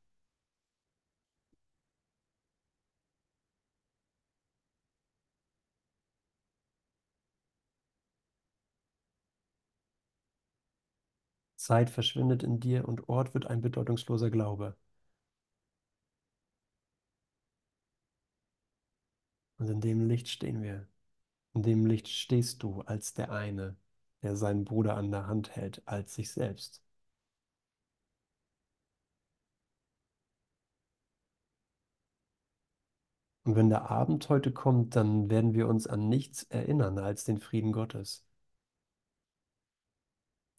Zeit verschwindet in dir und Ort wird ein bedeutungsloser Glaube. Und in dem Licht stehen wir. In dem Licht stehst du als der eine, der seinen Bruder an der Hand hält, als sich selbst. Und wenn der Abend heute kommt, dann werden wir uns an nichts erinnern als den Frieden Gottes.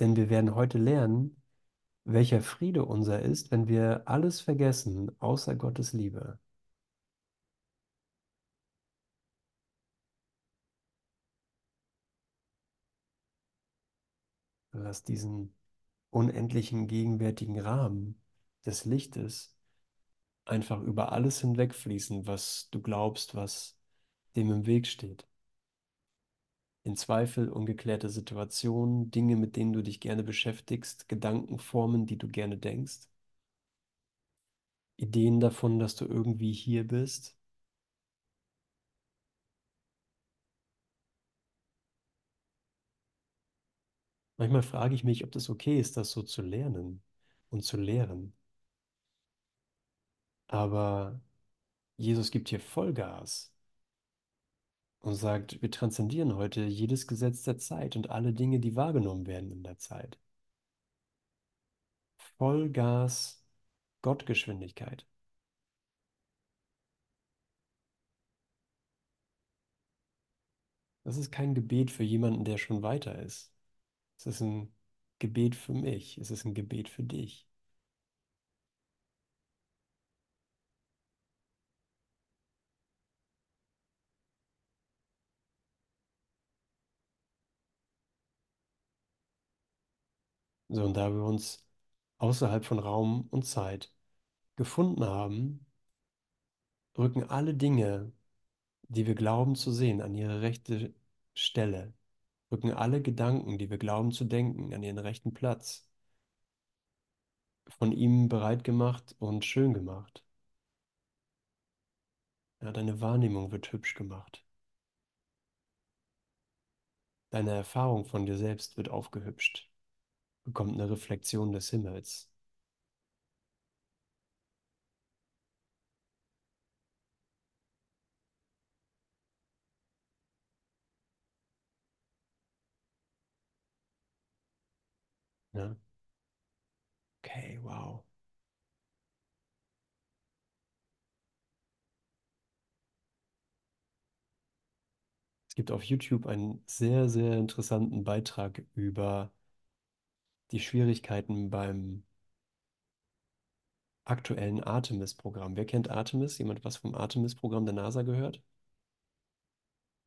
Denn wir werden heute lernen, welcher Friede unser ist, wenn wir alles vergessen außer Gottes Liebe. Lass diesen unendlichen gegenwärtigen Rahmen des Lichtes einfach über alles hinwegfließen, was du glaubst, was dem im Weg steht. In Zweifel, ungeklärte Situationen, Dinge, mit denen du dich gerne beschäftigst, Gedankenformen, die du gerne denkst, Ideen davon, dass du irgendwie hier bist. Manchmal frage ich mich, ob das okay ist, das so zu lernen und zu lehren. Aber Jesus gibt hier Vollgas und sagt, wir transzendieren heute jedes Gesetz der Zeit und alle Dinge, die wahrgenommen werden in der Zeit. Vollgas, Gottgeschwindigkeit. Das ist kein Gebet für jemanden, der schon weiter ist. Es ist ein Gebet für mich. Es ist ein Gebet für dich. So, und da wir uns außerhalb von Raum und Zeit gefunden haben, rücken alle Dinge, die wir glauben zu sehen, an ihre rechte Stelle. Rücken alle Gedanken, die wir glauben zu denken, an ihren rechten Platz. Von ihm bereit gemacht und schön gemacht. Ja, deine Wahrnehmung wird hübsch gemacht. Deine Erfahrung von dir selbst wird aufgehübscht, bekommt eine Reflexion des Himmels. Ja? Okay, wow. Es gibt auf YouTube einen sehr, sehr interessanten Beitrag über die Schwierigkeiten beim aktuellen Artemis-Programm. Wer kennt Artemis? Jemand was vom Artemis-Programm der NASA gehört?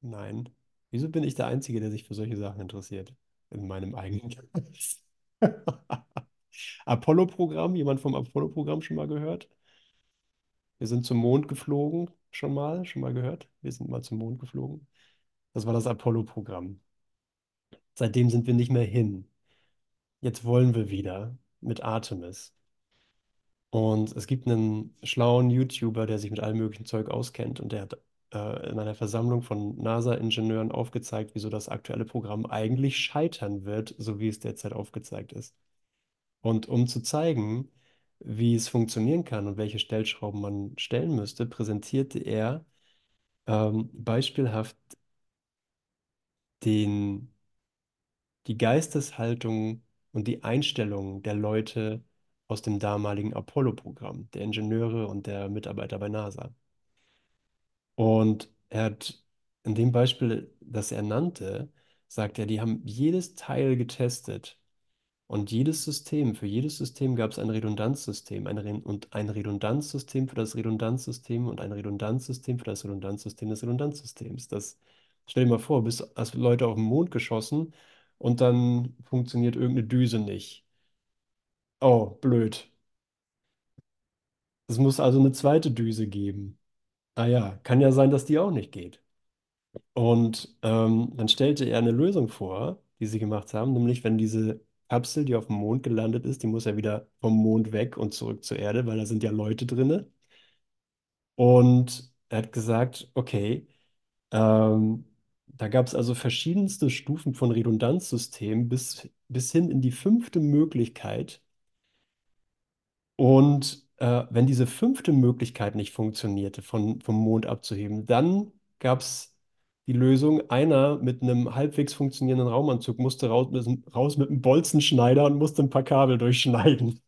Nein. Wieso bin ich der Einzige, der sich für solche Sachen interessiert? In meinem eigenen Kreis. Apollo-Programm? Jemand vom Apollo-Programm schon mal gehört? Wir sind zum Mond geflogen. Schon mal? Schon mal gehört? Wir sind mal zum Mond geflogen. Das war das Apollo-Programm. Seitdem sind wir nicht mehr hin. Jetzt wollen wir wieder mit Artemis. Und es gibt einen schlauen YouTuber, der sich mit allem möglichen Zeug auskennt und der hat äh, in einer Versammlung von NASA-Ingenieuren aufgezeigt, wieso das aktuelle Programm eigentlich scheitern wird, so wie es derzeit aufgezeigt ist. Und um zu zeigen, wie es funktionieren kann und welche Stellschrauben man stellen müsste, präsentierte er ähm, beispielhaft den, die Geisteshaltung und die Einstellung der Leute aus dem damaligen Apollo-Programm, der Ingenieure und der Mitarbeiter bei NASA. Und er hat in dem Beispiel, das er nannte, sagt er, die haben jedes Teil getestet und jedes System, für jedes System gab es ein Redundanzsystem ein Re und ein Redundanzsystem für das Redundanzsystem und ein Redundanzsystem für das Redundanzsystem des Redundanzsystems. Das, stell dir mal vor, bist als Leute auf den Mond geschossen und dann funktioniert irgendeine Düse nicht. Oh, blöd. Es muss also eine zweite Düse geben. Ah ja, kann ja sein, dass die auch nicht geht. Und ähm, dann stellte er eine Lösung vor, die sie gemacht haben, nämlich wenn diese Kapsel, die auf dem Mond gelandet ist, die muss ja wieder vom Mond weg und zurück zur Erde, weil da sind ja Leute drinne. Und er hat gesagt, okay, ähm, da gab es also verschiedenste Stufen von Redundanzsystemen bis, bis hin in die fünfte Möglichkeit. Und äh, wenn diese fünfte Möglichkeit nicht funktionierte, von, vom Mond abzuheben, dann gab es die Lösung, einer mit einem halbwegs funktionierenden Raumanzug musste raus, raus mit einem Bolzenschneider und musste ein paar Kabel durchschneiden.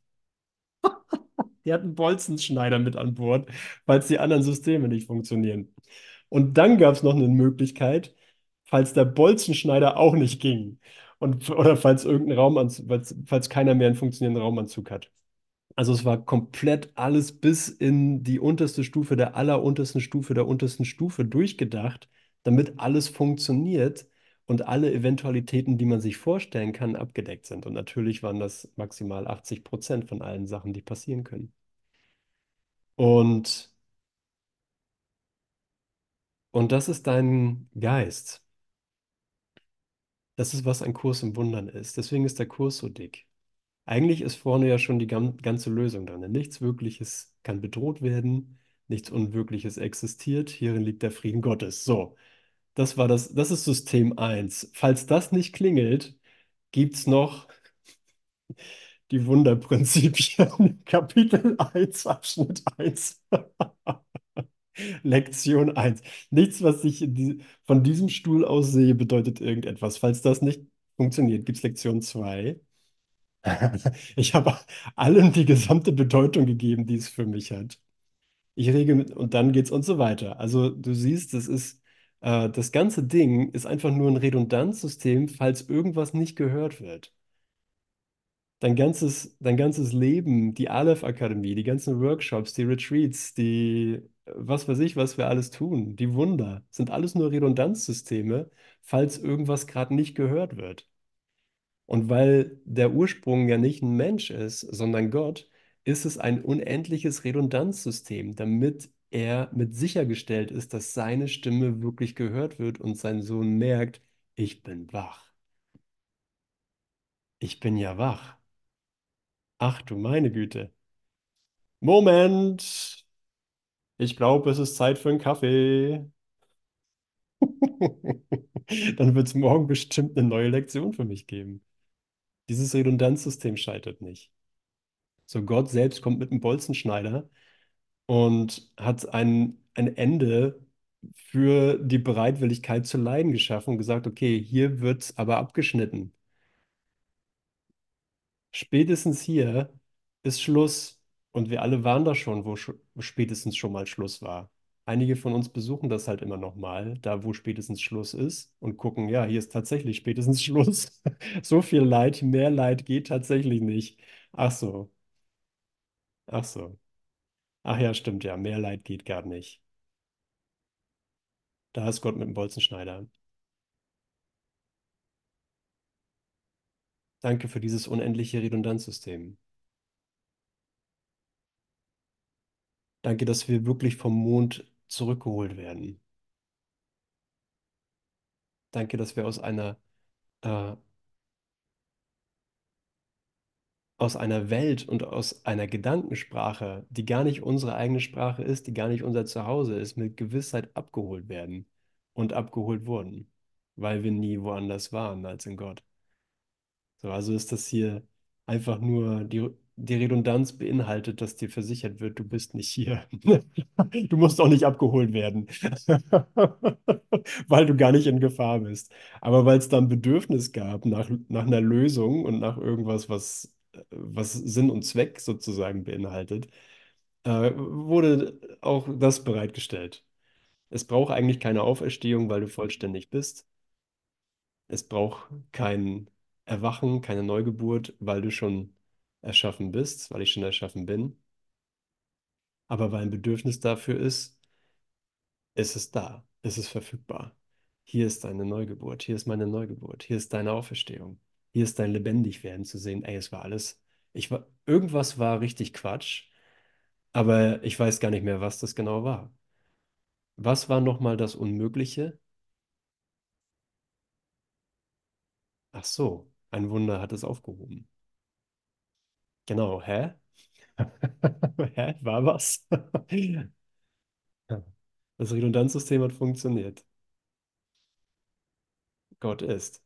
Die hatten Bolzenschneider mit an Bord, falls die anderen Systeme nicht funktionieren. Und dann gab es noch eine Möglichkeit, falls der Bolzenschneider auch nicht ging. Und, oder falls irgendein Raumanzug, falls, falls keiner mehr einen funktionierenden Raumanzug hat. Also es war komplett alles bis in die unterste Stufe der alleruntersten Stufe der untersten Stufe durchgedacht, damit alles funktioniert und alle Eventualitäten, die man sich vorstellen kann, abgedeckt sind. Und natürlich waren das maximal 80 Prozent von allen Sachen, die passieren können. Und, und das ist dein Geist. Das ist, was ein Kurs im Wundern ist. Deswegen ist der Kurs so dick. Eigentlich ist vorne ja schon die ganze Lösung drin. Nichts Wirkliches kann bedroht werden, nichts Unwirkliches existiert. Hierin liegt der Frieden Gottes. So, das war das, das ist System 1. Falls das nicht klingelt, gibt es noch die Wunderprinzipien, Kapitel 1, Abschnitt 1. Lektion eins. Nichts, was ich die, von diesem Stuhl aus sehe, bedeutet irgendetwas. Falls das nicht funktioniert, gibt es Lektion 2. Ich habe allem die gesamte Bedeutung gegeben, die es für mich hat. Ich rege mit, und dann geht's und so weiter. Also du siehst, das ist, äh, das ganze Ding ist einfach nur ein Redundanzsystem, falls irgendwas nicht gehört wird. Dein ganzes, dein ganzes Leben, die Aleph-Akademie, die ganzen Workshops, die Retreats, die, was weiß ich, was wir alles tun, die Wunder, sind alles nur Redundanzsysteme, falls irgendwas gerade nicht gehört wird. Und weil der Ursprung ja nicht ein Mensch ist, sondern Gott, ist es ein unendliches Redundanzsystem, damit er mit sichergestellt ist, dass seine Stimme wirklich gehört wird und sein Sohn merkt, ich bin wach. Ich bin ja wach. Ach du meine Güte. Moment. Ich glaube, es ist Zeit für einen Kaffee. Dann wird es morgen bestimmt eine neue Lektion für mich geben. Dieses Redundanzsystem scheitert nicht. So Gott selbst kommt mit einem Bolzenschneider und hat ein, ein Ende für die Bereitwilligkeit zu leiden geschaffen und gesagt, okay, hier wird es aber abgeschnitten. Spätestens hier ist Schluss. Und wir alle waren da schon, wo, spätestens schon mal Schluss war. Einige von uns besuchen das halt immer noch mal, da wo spätestens Schluss ist und gucken, ja, hier ist tatsächlich spätestens Schluss. So viel Leid, mehr Leid geht tatsächlich nicht. Ach so, ach so. Ach ja, stimmt ja, mehr Leid geht gar nicht. Da ist Gott mit dem Bolzenschneider. Danke für dieses unendliche Redundanzsystem. Danke, dass wir wirklich vom Mond zurückgeholt werden. Danke, dass wir aus einer, äh, aus einer Welt und aus einer Gedankensprache, die gar nicht unsere eigene Sprache ist, die gar nicht unser Zuhause ist, mit Gewissheit abgeholt werden und abgeholt wurden, weil wir nie woanders waren als in Gott. So, also ist das hier einfach nur, die, die Redundanz beinhaltet, dass dir versichert wird, du bist nicht hier. Du musst auch nicht abgeholt werden, weil du gar nicht in Gefahr bist. Aber weil es da ein Bedürfnis gab nach, nach einer Lösung und nach irgendwas, was, was Sinn und Zweck sozusagen beinhaltet, äh, wurde auch das bereitgestellt. Es braucht eigentlich keine Auferstehung, weil du vollständig bist. Es braucht kein Erwachen, keine Neugeburt, weil du schon erschaffen bist, weil ich schon erschaffen bin. Aber weil ein Bedürfnis dafür ist, ist es da, ist es verfügbar. Hier ist deine Neugeburt, hier ist meine Neugeburt, hier ist deine Auferstehung, hier ist dein Lebendigwerden zu sehen. Ey, es war alles, ich war, irgendwas war richtig Quatsch, aber ich weiß gar nicht mehr, was das genau war. Was war nochmal das Unmögliche? Ach so, ein Wunder hat es aufgehoben. Genau, hä? Hä? War was? Das Redundanzsystem hat funktioniert. Gott ist.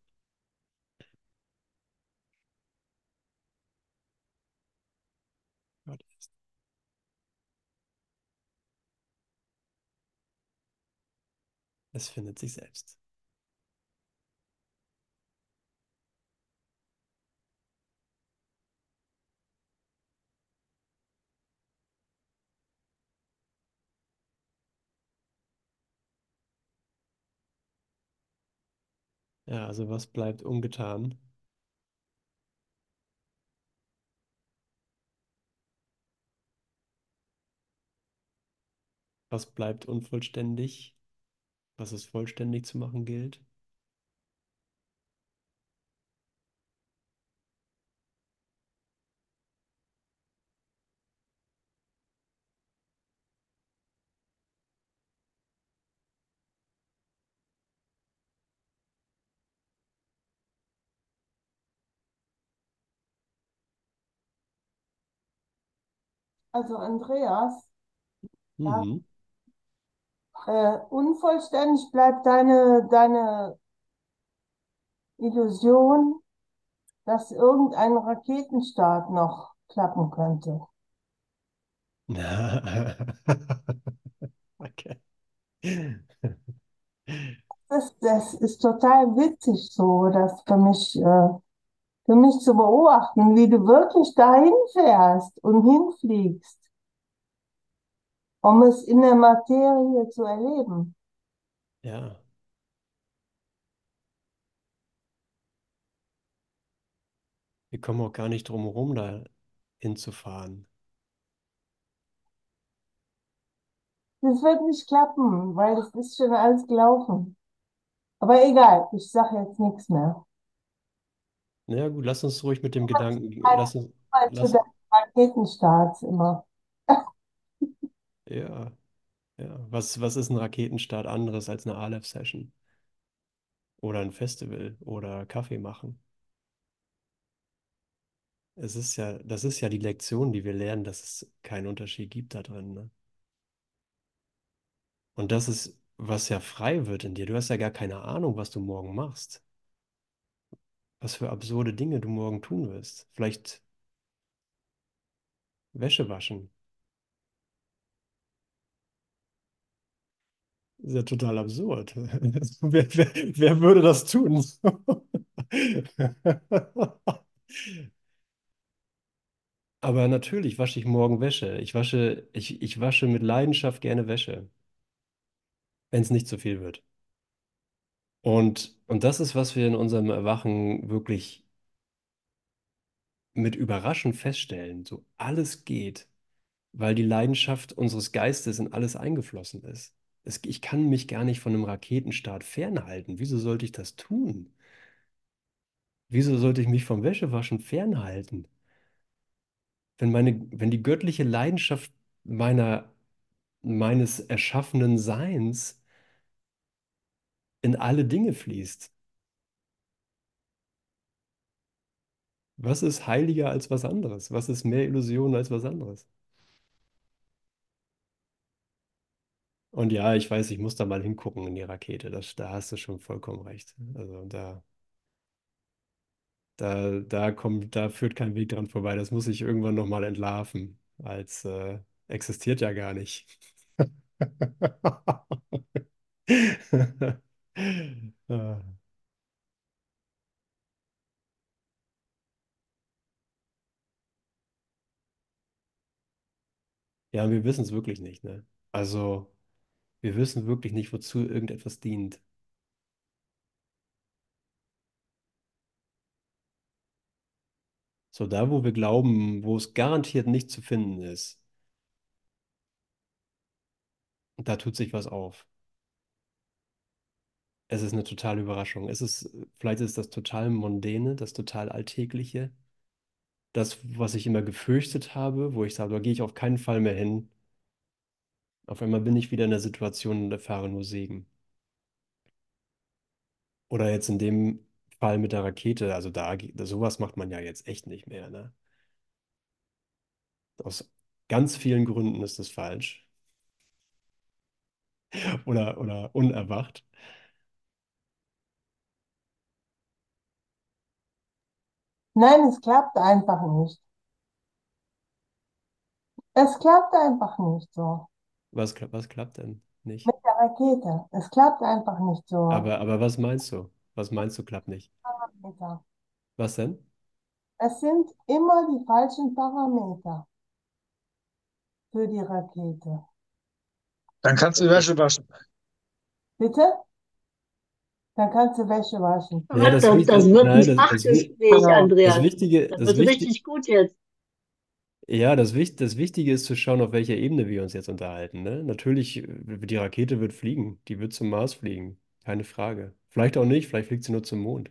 Gott ist. Es findet sich selbst. Ja, also was bleibt ungetan? Was bleibt unvollständig? Was es vollständig zu machen gilt? Also Andreas, ja, Mhm. äh, unvollständig bleibt deine, deine Illusion, dass irgendein Raketenstart noch klappen könnte. Okay. Das, das ist total witzig so, das für mich, äh, für mich zu beobachten, wie du wirklich dahin fährst und hinfliegst, um es in der Materie zu erleben. Ja. Wir kommen auch gar nicht drum herum, da hinzufahren. Das wird nicht klappen, weil das ist schon alles gelaufen. Aber egal, ich sage jetzt nichts mehr. Na ja, gut, lass uns ruhig mit dem Gedanken, lass uns, Zu lass, den Raketenstarts immer. ja, ja. Was, was ist ein Raketenstart anderes als eine Aleph-Session? Oder ein Festival oder Kaffee machen? Es ist ja, das ist ja die Lektion, die wir lernen, dass es keinen Unterschied gibt da drin, ne? Und das ist, was ja frei wird in dir. Du hast ja gar keine Ahnung, was du morgen machst. Was für absurde Dinge du morgen tun wirst. Vielleicht Wäsche waschen. Das ist ja total absurd. Wer, wer, wer würde das tun? Aber natürlich wasche ich morgen Wäsche. Ich wasche, ich, ich wasche mit Leidenschaft gerne Wäsche, wenn es nicht zu viel wird. Und, und das ist, was wir in unserem Erwachen wirklich mit Überraschen feststellen. So alles geht, weil die Leidenschaft unseres Geistes in alles eingeflossen ist. Es, ich kann mich gar nicht von einem Raketenstart fernhalten. Wieso sollte ich das tun? Wieso sollte ich mich vom Wäschewaschen fernhalten? Wenn meine, wenn die göttliche Leidenschaft meiner, meines erschaffenen Seins in alle Dinge fließt. Was ist heiliger als was anderes? Was ist mehr Illusion als was anderes? Und ja, ich weiß, ich muss da mal hingucken in die Rakete. Das, da hast du schon vollkommen recht. Also da, da, da kommt, da führt kein Weg dran vorbei. Das muss ich irgendwann nochmal entlarven, als äh, existiert ja gar nicht. Ah. Ja, wir wissen es wirklich nicht, ne? Also, wir wissen wirklich nicht, wozu irgendetwas dient. So, da, wo wir glauben, wo es garantiert nicht zu finden ist, da tut sich was auf. Es ist eine totale Überraschung. Es ist, vielleicht ist das total Mondäne, das total Alltägliche, das, was ich immer gefürchtet habe, wo ich sage, da gehe ich auf keinen Fall mehr hin. Auf einmal bin ich wieder in der Situation und erfahre nur Segen. Oder jetzt in dem Fall mit der Rakete, also da, sowas macht man ja jetzt echt nicht mehr, ne? Aus ganz vielen Gründen ist das falsch. Oder, oder unerwacht. Nein, es klappt einfach nicht. Es klappt einfach nicht so. Was, kla- was klappt denn nicht? Mit der Rakete. Es klappt einfach nicht so. Aber, aber was meinst du? Was meinst du, klappt nicht? Parameter. Was denn? Es sind immer die falschen Parameter für die Rakete. Dann kannst du Wäsche waschen. Bitte? Dann kannst du Wäsche waschen. Ja, das, das, das das, wird nein, ein das, das, Fachgespräch, Genau. das Andreas. Wichtige, Das das wird Wichtige, richtig gut jetzt. ja, das, das Wichtige ist zu schauen, auf welcher Ebene wir uns jetzt unterhalten, ne? Natürlich, äh, die Rakete wird fliegen, die wird zum Mars fliegen, keine Frage. Vielleicht auch nicht, vielleicht fliegt sie nur zum Mond.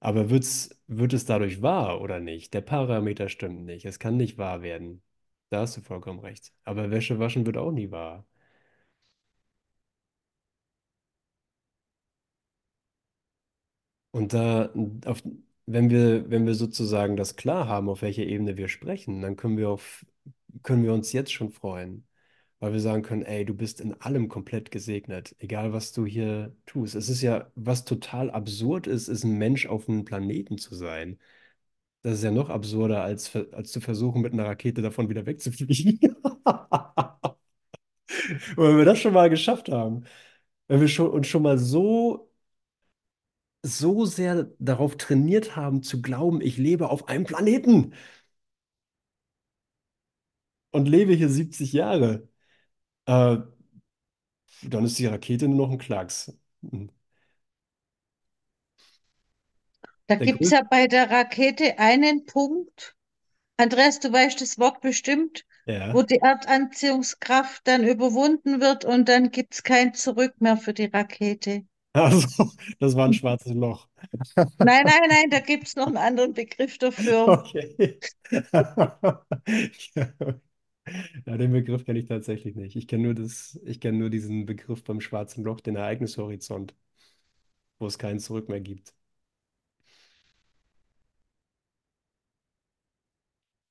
Aber wird's, wird es dadurch wahr oder nicht? Der Parameter stimmt nicht. Es kann nicht wahr werden. Da hast du vollkommen recht. Aber Wäsche waschen wird auch nie wahr. Und da, auf, wenn wir, wenn wir sozusagen das klar haben, auf welcher Ebene wir sprechen, dann können wir auf, können wir uns jetzt schon freuen. Weil wir sagen können, ey, du bist in allem komplett gesegnet, egal was du hier tust. Es ist ja, was total absurd ist, ist ein Mensch auf einem Planeten zu sein. Das ist ja noch absurder, als, als zu versuchen, mit einer Rakete davon wieder wegzufliegen. Und wenn wir das schon mal geschafft haben, wenn wir schon, uns schon mal so, so sehr darauf trainiert haben, zu glauben, ich lebe auf einem Planeten und lebe hier 70 Jahre, äh, dann ist die Rakete nur noch ein Klacks. Hm. Da gibt es ja bei der Rakete einen Punkt, Andreas, du weißt das Wort bestimmt, wo ja, die Erdanziehungskraft dann überwunden wird und dann gibt es kein Zurück mehr für die Rakete. also, das war ein schwarzes Loch. Nein, nein, nein, da gibt es noch einen anderen Begriff dafür. Okay. Ja, den Begriff kenne ich tatsächlich nicht. Ich kenne nur das, ich kenne nur diesen Begriff beim schwarzen Loch, den Ereignishorizont, wo es kein Zurück mehr gibt.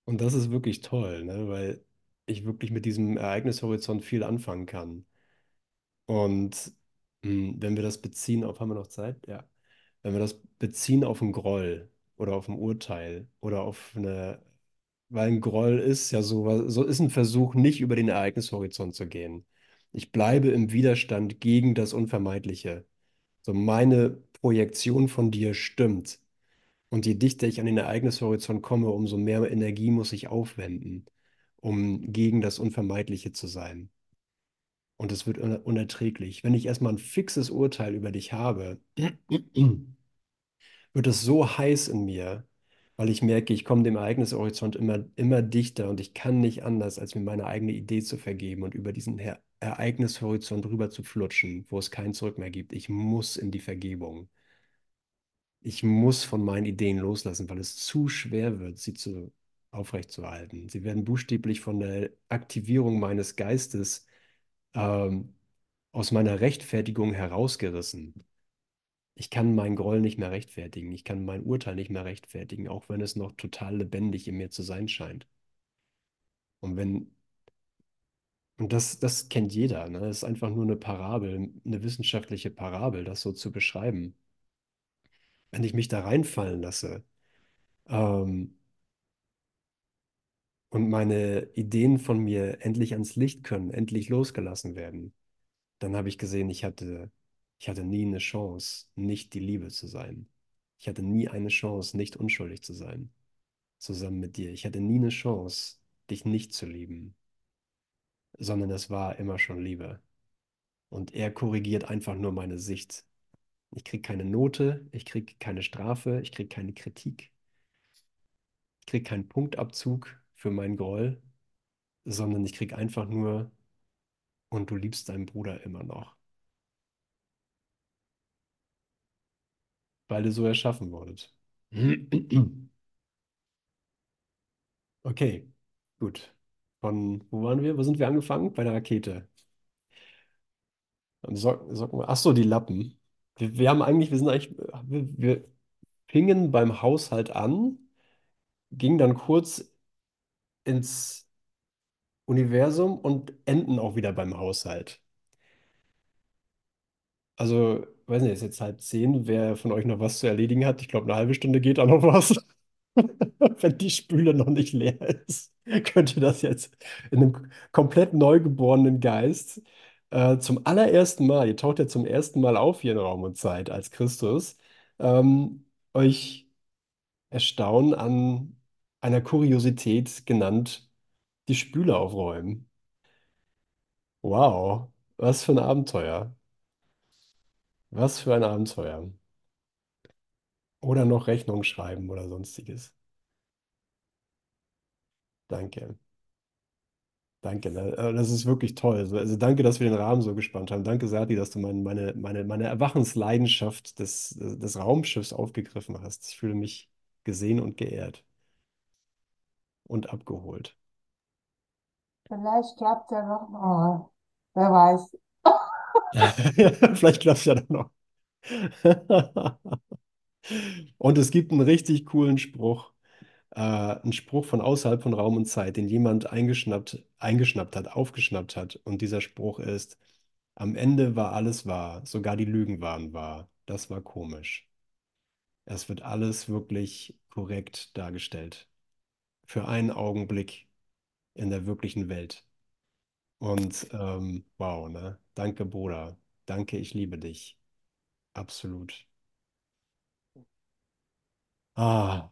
Und das ist wirklich toll, ne? Weil ich wirklich mit diesem Ereignishorizont viel anfangen kann. Und mh, wenn wir das beziehen auf, haben wir noch Zeit? Ja. Wenn wir das beziehen auf einen Groll oder auf ein Urteil oder auf eine, weil ein Groll ist ja so, so ist ein Versuch, nicht über den Ereignishorizont zu gehen. Ich bleibe im Widerstand gegen das Unvermeidliche. So meine Projektion von dir stimmt. Und je dichter ich an den Ereignishorizont komme, umso mehr Energie muss ich aufwenden, um gegen das Unvermeidliche zu sein. Und es wird uner- unerträglich. Wenn ich erstmal ein fixes Urteil über dich habe, wird es so heiß in mir, weil ich merke, ich komme dem Ereignishorizont immer, immer dichter und ich kann nicht anders, als mir meine eigene Idee zu vergeben und über diesen Her Ereignishorizont rüber zu flutschen, wo es kein Zurück mehr gibt. Ich muss in die Vergebung. Ich muss von meinen Ideen loslassen, weil es zu schwer wird, sie zu aufrechtzuerhalten. Sie werden buchstäblich von der Aktivierung meines Geistes ähm, aus meiner Rechtfertigung herausgerissen. Ich kann meinen Groll nicht mehr rechtfertigen. Ich kann mein Urteil nicht mehr rechtfertigen, auch wenn es noch total lebendig in mir zu sein scheint. Und wenn, und das, das kennt jeder, ne? Das ist einfach nur eine Parabel, eine wissenschaftliche Parabel, das so zu beschreiben. Wenn ich mich da reinfallen lasse, ähm, und meine Ideen von mir endlich ans Licht können, endlich losgelassen werden, dann habe ich gesehen, ich hatte, ich hatte nie eine Chance, nicht die Liebe zu sein. Ich hatte nie eine Chance, nicht unschuldig zu sein, zusammen mit dir. Ich hatte nie eine Chance, dich nicht zu lieben, sondern es war immer schon Liebe. Und er korrigiert einfach nur meine Sicht. Ich kriege keine Note, ich kriege keine Strafe, ich kriege keine Kritik, ich kriege keinen Punktabzug für meinen Groll, sondern ich kriege einfach nur und du liebst deinen Bruder immer noch, weil ihr so erschaffen wurdet. Okay, gut. Von wo waren wir? Wo sind wir angefangen? Bei der Rakete. Socken, Socken, ach so, die Lappen. Wir, wir haben eigentlich, wir sind eigentlich, wir, wir fingen beim Haushalt an, gingen dann kurz ins Universum und enden auch wieder beim Haushalt. Also, weiß nicht, ist jetzt halb zehn. Wer von euch noch was zu erledigen hat, ich glaube, eine halbe Stunde geht da noch was. Wenn die Spüle noch nicht leer ist, könnt ihr das jetzt in einem komplett neugeborenen Geist äh, zum allerersten Mal, ihr taucht ja zum ersten Mal auf hier in Raum und Zeit als Christus, ähm, euch erstaunen an einer Kuriosität genannt, die Spüle aufräumen. Wow, was für ein Abenteuer. Was für ein Abenteuer. Oder noch Rechnung schreiben oder sonstiges. Danke. Danke, ne? Äh, Das ist wirklich toll. Also also danke, dass wir den Rahmen so gespannt haben. Danke, Sati, dass du mein, meine, meine, meine Erwachensleidenschaft des, des Raumschiffs aufgegriffen hast. Ich fühle mich gesehen und geehrt und abgeholt. Vielleicht klappt ja noch mal. Wer weiß. Vielleicht klappt es ja dann noch. Und es gibt einen richtig coolen Spruch. Äh, einen Spruch von außerhalb von Raum und Zeit, den jemand eingeschnappt, eingeschnappt hat, aufgeschnappt hat. Und dieser Spruch ist, am Ende war alles wahr, sogar die Lügen waren wahr. Das war komisch. Es wird alles wirklich korrekt dargestellt. Für einen Augenblick in der wirklichen Welt. Und ähm, wow, ne? Danke, Bruder. Danke, ich liebe dich. Absolut. Ah.